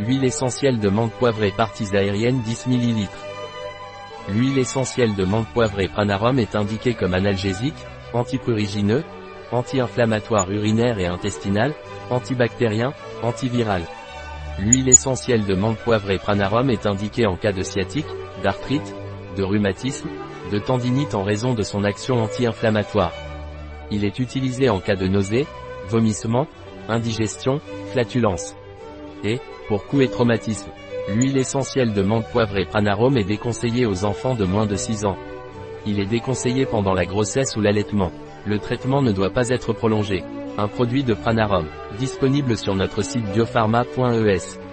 Huile essentielle de menthe poivrée parties aériennes 10 ml. L'huile essentielle de menthe poivrée Pranarum est indiquée comme analgésique, antiprurigineux, anti-inflammatoire urinaire et intestinal, antibactérien, antiviral. L'huile essentielle de menthe poivrée Pranarum est indiquée en cas de sciatique, d'arthrite, de rhumatisme, de tendinite en raison de son action anti-inflammatoire. Il est utilisé en cas de nausée, vomissement, indigestion, flatulence. Et, pour coups et traumatisme, l'huile essentielle de menthe poivrée Pranarome est déconseillée aux enfants de moins de 6 ans. Il est déconseillé pendant la grossesse ou l'allaitement. Le traitement ne doit pas être prolongé. Un produit de Pranarum, disponible sur notre site biopharma.es.